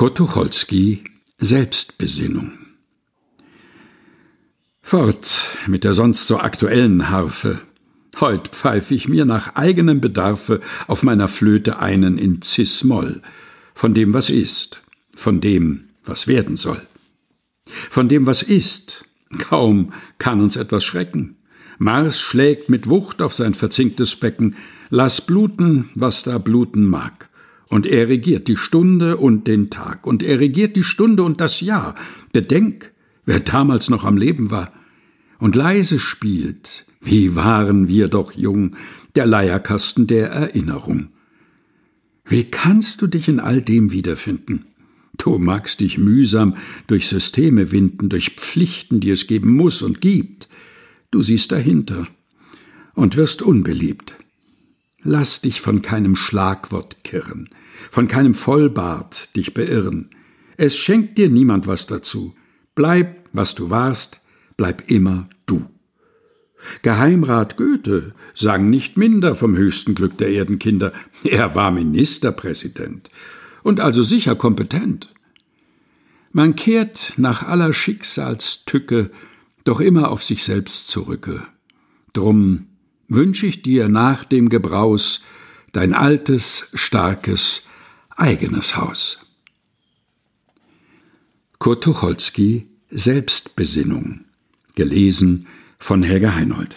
Kurt Tucholsky Selbstbesinnung Fort mit der sonst so aktuellen Harfe. Heut pfeif ich mir nach eigenem Bedarfe auf meiner Flöte einen in Cis-Moll, von dem, was ist, von dem, was werden soll. Von dem, was ist, kaum kann uns etwas schrecken. Mars schlägt mit Wucht auf sein verzinktes Becken, lass bluten, was da bluten mag. Und er regiert die Stunde und den Tag, und er regiert die Stunde und das Jahr. Bedenk, wer damals noch am Leben war. Und leise spielt, wie waren wir doch jung, der Leierkasten der Erinnerung. Wie kannst du dich in all dem wiederfinden? Du magst dich mühsam durch Systeme winden, durch Pflichten, die es geben muss und gibt. Du siehst dahinter und wirst unbeliebt. Lass dich von keinem Schlagwort kirren, von keinem Vollbart dich beirren. Es schenkt dir niemand was dazu. Bleib, was du warst, bleib immer du. Geheimrat Goethe sang nicht minder vom höchsten Glück der Erdenkinder. Er war Ministerpräsident und also sicher kompetent. Man kehrt nach aller Schicksalstücke doch immer auf sich selbst zurücke. Drum wünsch ich dir nach dem Gebraus dein altes, starkes, eigenes Haus. Kurt Tucholsky Selbstbesinnung gelesen von Helga Heinold